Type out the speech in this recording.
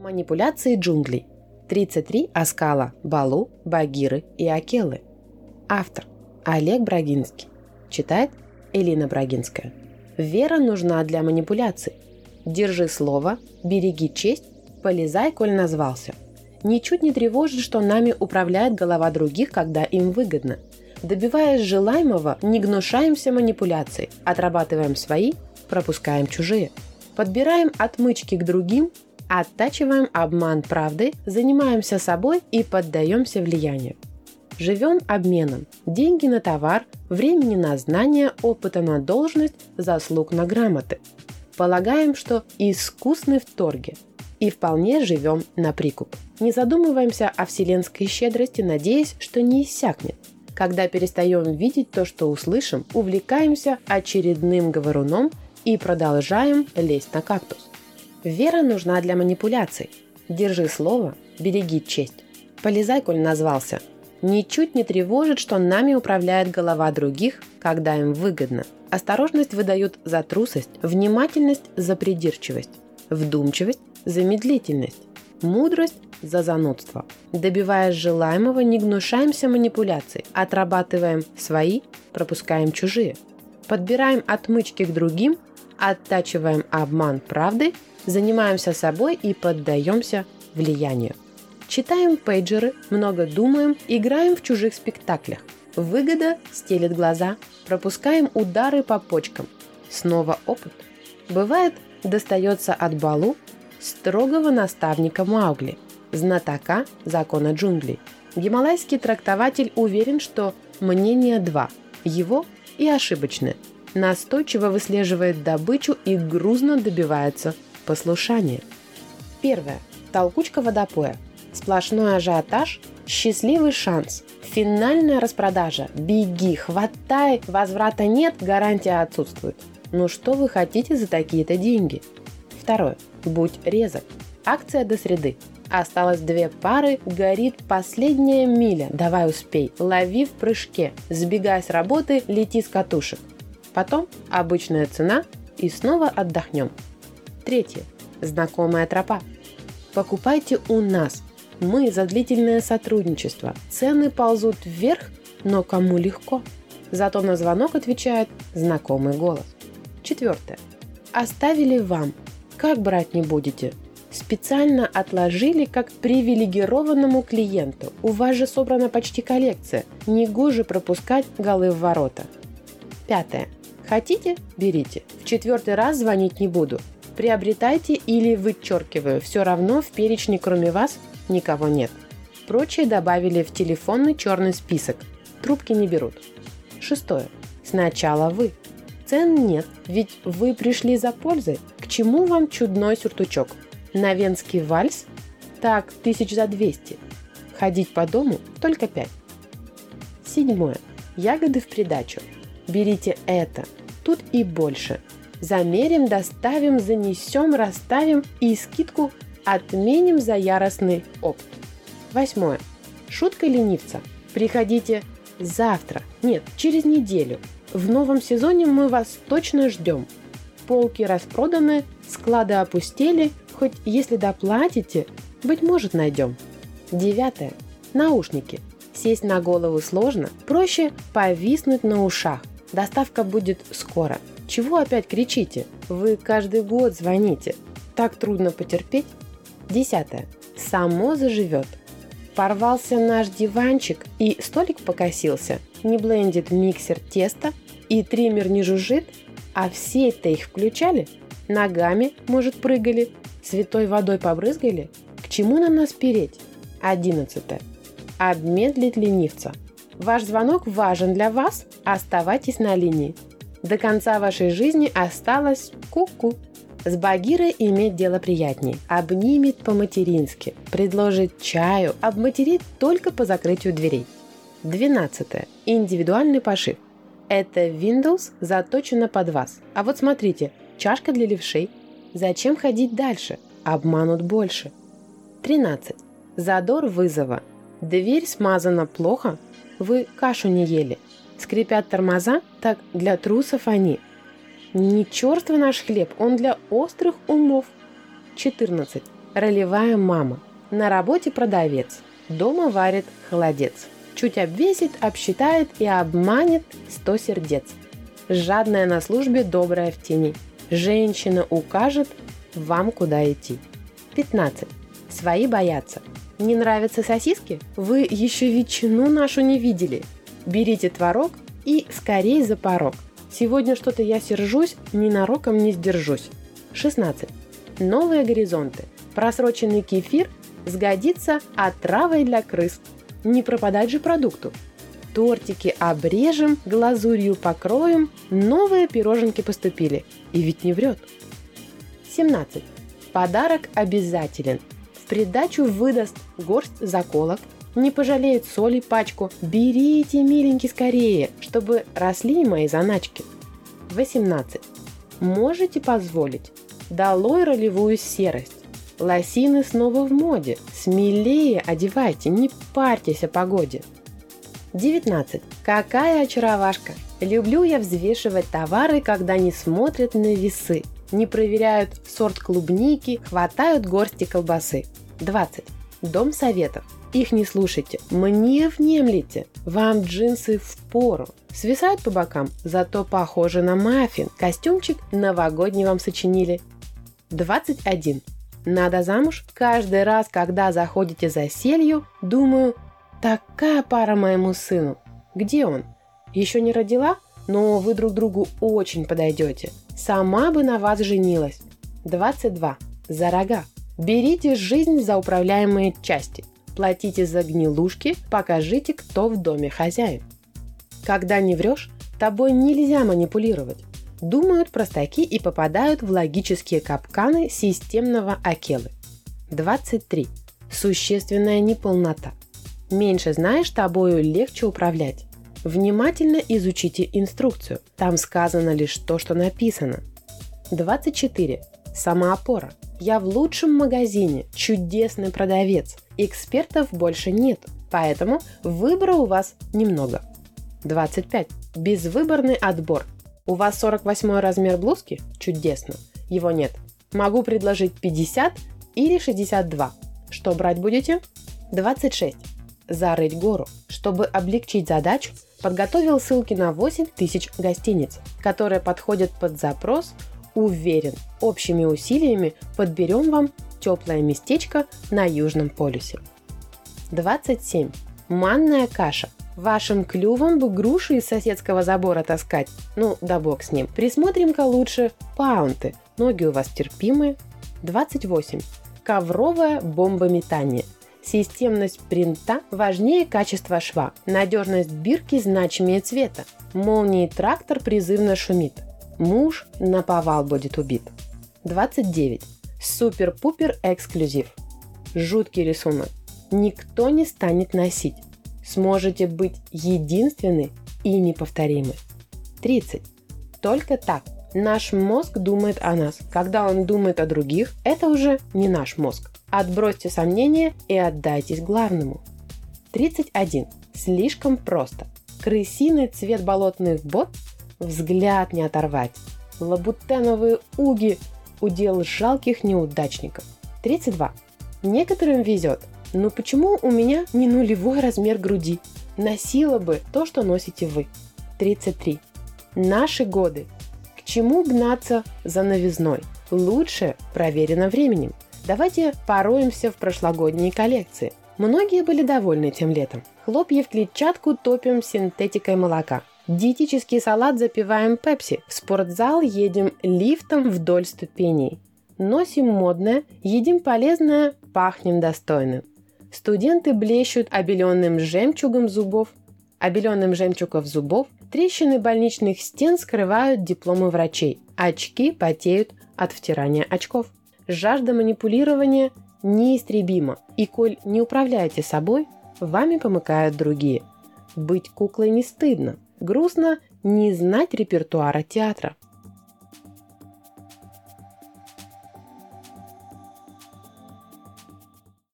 Манипуляции джунглей. 33 Аскала, Балу, Багиры и Акелы. Автор Олег Брагинский. Читает Элина Брагинская. Вера нужна для манипуляций. Держи слово, береги честь, полезай, коль назвался. Ничуть не тревожит, что нами управляет голова других, когда им выгодно. Добиваясь желаемого, не гнушаемся манипуляцией, отрабатываем свои, пропускаем чужие. Подбираем отмычки к другим, Оттачиваем обман правды, занимаемся собой и поддаемся влиянию. Живем обменом. Деньги на товар, времени на знания, опыта на должность, заслуг на грамоты. Полагаем, что искусны в торге и вполне живем на прикуп. Не задумываемся о вселенской щедрости, надеясь, что не иссякнет. Когда перестаем видеть то, что услышим, увлекаемся очередным говоруном и продолжаем лезть на кактус. Вера нужна для манипуляций. Держи слово, береги честь. Полезай, коль назвался. Ничуть не тревожит, что нами управляет голова других, когда им выгодно. Осторожность выдают за трусость, внимательность за придирчивость, вдумчивость за медлительность, мудрость за занудство. Добиваясь желаемого, не гнушаемся манипуляций, отрабатываем свои, пропускаем чужие. Подбираем отмычки к другим, оттачиваем обман правды занимаемся собой и поддаемся влиянию. Читаем пейджеры, много думаем, играем в чужих спектаклях. Выгода стелит глаза, пропускаем удары по почкам. Снова опыт. Бывает, достается от Балу строгого наставника Маугли, знатока закона джунглей. Гималайский трактователь уверен, что мнение два – его и ошибочное. Настойчиво выслеживает добычу и грузно добивается послушание. Первое. Толкучка водопоя. Сплошной ажиотаж, счастливый шанс, финальная распродажа. Беги, хватай, возврата нет, гарантия отсутствует. Ну что вы хотите за такие-то деньги? Второе. Будь резок. Акция до среды. Осталось две пары, горит последняя миля. Давай успей. Лови в прыжке. Сбегай с работы, лети с катушек. Потом обычная цена и снова отдохнем. Третье. Знакомая тропа. Покупайте у нас. Мы за длительное сотрудничество. Цены ползут вверх, но кому легко. Зато на звонок отвечает знакомый голос. Четвертое. Оставили вам. Как брать не будете? Специально отложили как привилегированному клиенту. У вас же собрана почти коллекция. Негоже пропускать голы в ворота. Пятое. Хотите? Берите. В четвертый раз звонить не буду приобретайте или вычеркиваю, все равно в перечне кроме вас никого нет. Прочие добавили в телефонный черный список. Трубки не берут. Шестое. Сначала вы. Цен нет, ведь вы пришли за пользой. К чему вам чудной сюртучок? На венский вальс? Так, тысяч за двести. Ходить по дому только пять. Седьмое. Ягоды в придачу. Берите это. Тут и больше. Замерим, доставим, занесем, расставим и скидку отменим за яростный опт. Восьмое. Шутка ленивца. Приходите завтра, нет, через неделю. В новом сезоне мы вас точно ждем. Полки распроданы, склады опустели, хоть если доплатите, быть может найдем. Девятое. Наушники. Сесть на голову сложно, проще повиснуть на ушах. Доставка будет скоро. Чего опять кричите? Вы каждый год звоните. Так трудно потерпеть? Десятое. Само заживет. Порвался наш диванчик и столик покосился. Не блендит миксер теста и триммер не жужжит, а все это их включали? Ногами, может, прыгали? Святой водой побрызгали? К чему нам нас переть? Одиннадцатое. Обмедлить ленивца. Ваш звонок важен для вас, оставайтесь на линии. До конца вашей жизни осталось ку-ку. С Багирой иметь дело приятней. Обнимет по-матерински, предложит чаю, обматерит только по закрытию дверей. 12. Индивидуальный пошив. Это Windows заточено под вас. А вот смотрите, чашка для левшей. Зачем ходить дальше? Обманут больше. 13. Задор вызова. Дверь смазана плохо, вы кашу не ели – Скрипят тормоза, так для трусов они. Не черствый наш хлеб, он для острых умов. 14. Ролевая мама. На работе продавец. Дома варит холодец. Чуть обвесит, обсчитает и обманет сто сердец. Жадная на службе, добрая в тени. Женщина укажет вам, куда идти. 15. Свои боятся. Не нравятся сосиски? Вы еще ветчину нашу не видели. Берите творог и скорей за порог. Сегодня что-то я сержусь, ненароком не сдержусь. 16. Новые горизонты. Просроченный кефир сгодится отравой для крыс. Не пропадать же продукту. Тортики обрежем, глазурью покроем, новые пироженки поступили. И ведь не врет. 17. Подарок обязателен. Придачу выдаст горсть заколок, не пожалеет соли пачку. Берите, миленький, скорее, чтобы росли мои заначки. 18. Можете позволить? Долой ролевую серость. Лосины снова в моде. Смелее одевайте, не парьтесь о погоде. 19. Какая очаровашка! Люблю я взвешивать товары, когда не смотрят на весы. Не проверяют сорт клубники, хватают горсти колбасы. 20. Дом советов. Их не слушайте, мне внемлите. Вам джинсы в пору. Свисают по бокам, зато похожи на маффин. Костюмчик новогодний вам сочинили. 21. Надо замуж? Каждый раз, когда заходите за селью, думаю, такая пара моему сыну. Где он? Еще не родила? Но вы друг другу очень подойдете. Сама бы на вас женилась. 22. За рога. Берите жизнь за управляемые части. Платите за гнилушки, покажите, кто в доме хозяин. Когда не врешь, тобой нельзя манипулировать. Думают простаки и попадают в логические капканы системного акелы. 23. Существенная неполнота. Меньше знаешь, тобою легче управлять. Внимательно изучите инструкцию. Там сказано лишь то, что написано. 24. Самоопора. Я в лучшем магазине, чудесный продавец. Экспертов больше нет, поэтому выбора у вас немного. 25. Безвыборный отбор. У вас 48 размер блузки? Чудесно. Его нет. Могу предложить 50 или 62. Что брать будете? 26. Зарыть гору. Чтобы облегчить задачу, подготовил ссылки на 8 тысяч гостиниц, которые подходят под запрос Уверен, общими усилиями подберем вам теплое местечко на Южном полюсе. 27. Манная каша. Вашим клювом бы груши из соседского забора таскать. Ну, да бог с ним. Присмотрим-ка лучше паунты. Ноги у вас терпимые. 28. Ковровое бомбометание. Системность принта важнее качества шва. Надежность бирки значимее цвета. Молнии трактор призывно шумит. Муж на повал будет убит. 29. Супер-пупер эксклюзив. Жуткий рисунок. Никто не станет носить. Сможете быть единственны и неповторимы. 30. Только так. Наш мозг думает о нас. Когда он думает о других, это уже не наш мозг. Отбросьте сомнения и отдайтесь главному. 31. Слишком просто. Крысиный цвет болотных бот взгляд не оторвать. Лабутеновые уги – удел жалких неудачников. 32. Некоторым везет. Но почему у меня не нулевой размер груди? Носила бы то, что носите вы. 33. Наши годы. К чему гнаться за новизной? Лучше проверено временем. Давайте пороемся в прошлогодней коллекции. Многие были довольны тем летом. Хлопья в клетчатку топим синтетикой молока. Диетический салат запиваем пепси. В спортзал едем лифтом вдоль ступеней. Носим модное, едим полезное, пахнем достойно. Студенты блещут обеленным жемчугом зубов. Обеленным жемчугов зубов трещины больничных стен скрывают дипломы врачей. Очки потеют от втирания очков. Жажда манипулирования неистребима. И коль не управляете собой, вами помыкают другие. Быть куклой не стыдно. Грустно не знать репертуара театра.